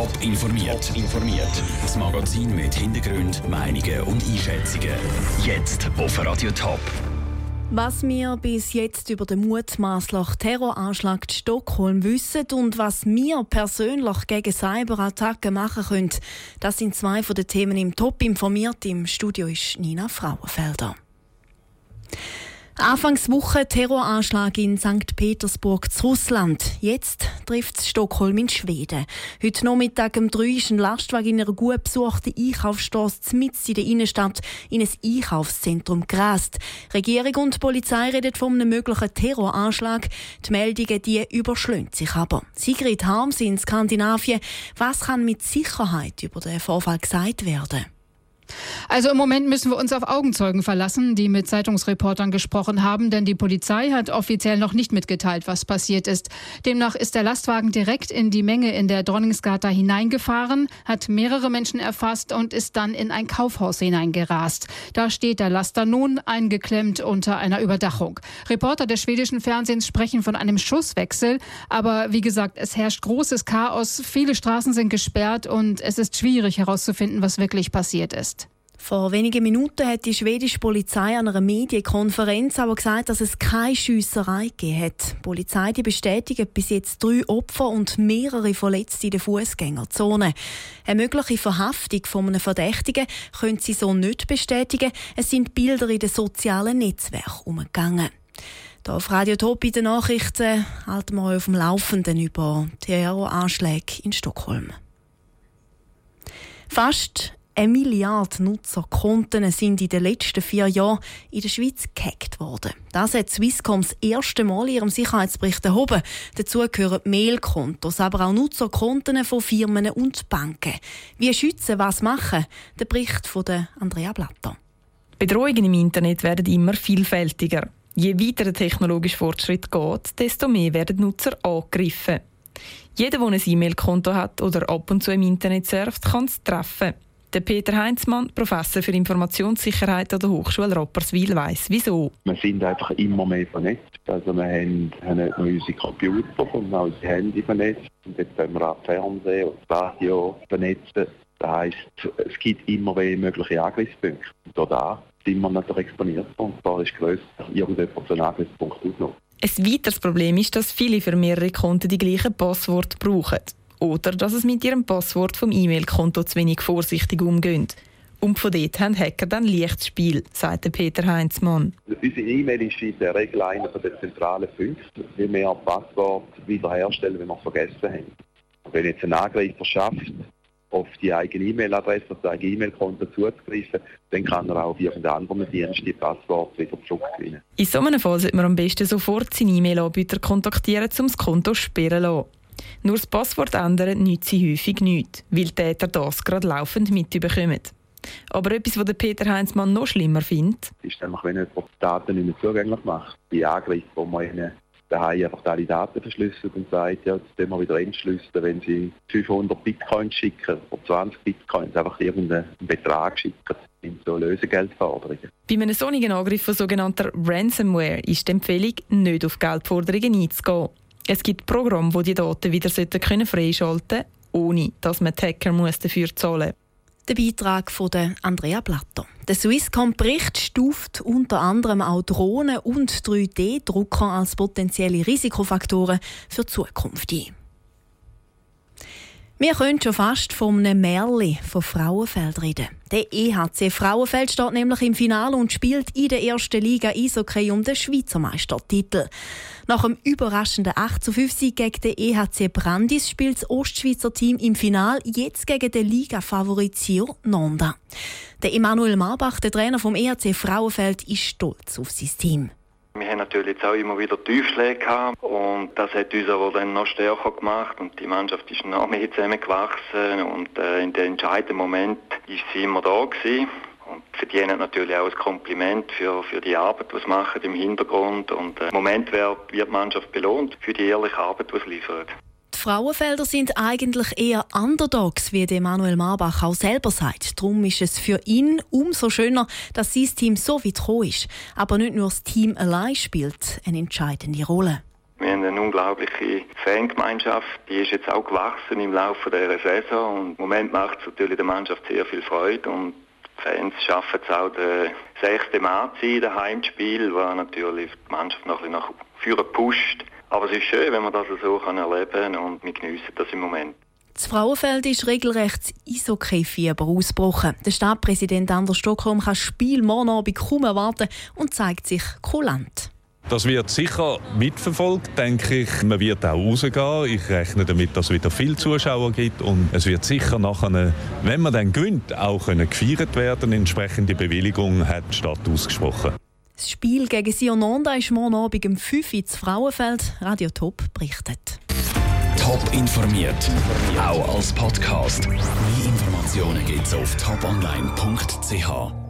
Top informiert. informiert. Das Magazin mit Hintergrund, Meinungen und Einschätzungen. Jetzt auf Radio Top. Was wir bis jetzt über den mutmaßlichen Terroranschlag in Stockholm wissen und was wir persönlich gegen Cyberattacken machen können, das sind zwei von den Themen im Top informiert. Im Studio ist Nina Frauenfelder. Anfangswoche Terroranschlag in St. Petersburg zu Russland. Jetzt trifft es Stockholm in Schweden. Heute Nachmittag um drei ist ein Lastwagen in einer gut besuchten Einkaufsstraße mitten in der Innenstadt in ein Einkaufszentrum gerast. Regierung und Polizei reden von einem möglichen Terroranschlag. Die Meldungen die überschlägt sich aber. Sigrid Harms in Skandinavien. Was kann mit Sicherheit über den Vorfall gesagt werden? Also im Moment müssen wir uns auf Augenzeugen verlassen, die mit Zeitungsreportern gesprochen haben, denn die Polizei hat offiziell noch nicht mitgeteilt, was passiert ist. Demnach ist der Lastwagen direkt in die Menge in der Dronningsgata hineingefahren, hat mehrere Menschen erfasst und ist dann in ein Kaufhaus hineingerast. Da steht der Laster nun eingeklemmt unter einer Überdachung. Reporter des schwedischen Fernsehens sprechen von einem Schusswechsel, aber wie gesagt, es herrscht großes Chaos, viele Straßen sind gesperrt und es ist schwierig herauszufinden, was wirklich passiert ist. Vor wenigen Minuten hat die schwedische Polizei an einer Medienkonferenz aber gesagt, dass es keine Schiesserei gegeben hat. Die Polizei die bestätigt bis jetzt drei Opfer und mehrere Verletzte in der Fußgängerzone. Eine mögliche Verhaftung von einem Verdächtigen können sie so nicht bestätigen. Es sind Bilder in den sozialen Netzwerken umgegangen. Hier auf Radio Top in den Nachrichten halten wir euch auf dem Laufenden über Terroranschläge in Stockholm. Fast eine Milliarde Nutzerkonten sind in den letzten vier Jahren in der Schweiz gehackt worden. Das hat Swisscom das erste Mal in ihrem Sicherheitsbericht erhoben. Dazu gehören Mailkontos, aber auch Nutzerkonten von Firmen und Banken. Wie schützen, was machen? Der Bericht von Andrea Blatter. Bedrohungen im Internet werden immer vielfältiger. Je weiter der technologische Fortschritt geht, desto mehr werden Nutzer angegriffen. Jeder, der ein E-Mail-Konto hat oder ab und zu im Internet surft, kann es treffen. Der Peter Heinzmann, Professor für Informationssicherheit an der Hochschule Rapperswil, weiss wieso. Wir sind einfach immer mehr vernetzt. Also wir haben, haben unsere Computer und auch unsere Handy vernetzt. Und jetzt können wir auch Fernsehen und Radio vernetzen. Das heisst, es gibt immer mehr mögliche Angriffspunkte. Und da sind wir natürlich exponiert und da ist grösser irgendjemand so einen Angriffspunkt ausgenommen. Ein weiteres Problem ist, dass viele für mehrere Konten die gleichen Passwort brauchen oder dass es mit ihrem Passwort vom E-Mail-Konto zu wenig vorsichtig umgehen. Und von dort haben Hacker dann leichtes Spiel, sagt Peter Heinzmann. Unsere E-Mail ist in der Regel einer der zentralen Punkte, wie wir Passwort wiederherstellen, wenn wir es vergessen haben. Wenn jetzt ein Angreifer schafft, auf die eigene E-Mail-Adresse, auf das eigene E-Mail-Konto zuzugreifen, dann kann er auch auf irgendeinen anderen Dienst die Passwort wieder zurückgewinnen. In so einem Fall sollte man am besten sofort seinen E-Mail-Anbieter kontaktieren, um das Konto zu sperren zu lassen. Nur das Passwort ändern nützt sie häufig nicht, weil die Täter das gerade laufend mitbekommen. Aber etwas, was Peter Heinzmann noch schlimmer findet, ist einfach, wenn jemand die Daten nicht mehr zugänglich macht. Die Angriffe, wo man ihnen daheim einfach alle Daten verschlüsselt und sagt, ja, jetzt können wir wieder entschlüsseln, wenn sie 500 Bitcoins schicken oder 20 Bitcoins, einfach irgendeinen Betrag schicken. Sind so Lösegeldforderungen. Bei einem solchen Angriff von sogenannter Ransomware ist die Empfehlung, nicht auf Geldforderungen einzugehen. Es gibt Programme, die die Daten wieder können freischalten können, ohne dass man die Hacker dafür zahlen muss. Der Beitrag von Andrea Blatter. Der Swisscom-Bericht stuft unter anderem auch Drohnen und 3D-Drucker als potenzielle Risikofaktoren für die Zukunft ein. Wir können schon fast von einem Märli von Frauenfeld reden. Der EHC Frauenfeld steht nämlich im Finale und spielt in der ersten Liga Eishockey um den Schweizer Meistertitel. Nach einem überraschenden 8 zu 5 Sieg gegen den EHC Brandis spielt das Ostschweizer Team im Finale jetzt gegen den Liga-Favorit Sio Nonda. Der Emanuel Marbach, der Trainer vom EHC Frauenfeld, ist stolz auf sein Team. Natürlich jetzt auch immer wieder Tiefschläge gehabt. Und das hat uns aber dann noch stärker gemacht. Und die Mannschaft ist noch mehr zusammengewachsen. Und äh, in den entscheidenden Moment ist sie immer da gewesen. Und verdienen natürlich auch ein Kompliment für, für die Arbeit, sie machen im Hintergrund. Und äh, im Moment wird die Mannschaft belohnt für die ehrliche Arbeit, die sie liefert. Frauenfelder sind eigentlich eher Underdogs, wie Emanuel Marbach auch selber sagt. Darum ist es für ihn umso schöner, dass sein Team so weit gekommen ist. Aber nicht nur das Team allein spielt eine entscheidende Rolle. Wir haben eine unglaubliche Fangemeinschaft, die ist jetzt auch gewachsen im Laufe der Saison und im Moment macht es natürlich der Mannschaft sehr viel Freude und die Fans schaffen es auch den 6. März in dem Heimspiel, wo natürlich die Mannschaft noch ein bisschen nach vorne pusht. Aber es ist schön, wenn man das so kann erleben kann und wir geniessen das im Moment. Das Frauenfeld ist regelrecht Eishockey-Fieber ausgebrochen. Der Stadtpräsident Anders Stockholm kann das Spiel morgen Abend kaum erwarten und zeigt sich kulant. Das wird sicher mitverfolgt, denke ich. Man wird auch rausgehen. Ich rechne damit, dass es wieder viele Zuschauer gibt. Und es wird sicher nachher, wenn man dann gewinnt, auch können gefeiert werden. Entsprechende Bewilligung hat die Stadt ausgesprochen. Das Spiel gegen Sion Onda ist morgen Abend um 5 Uhr ins Frauenfeld. Radio Top berichtet. Top informiert, auch als Podcast. Mehr Informationen gibt es auf toponline.ch.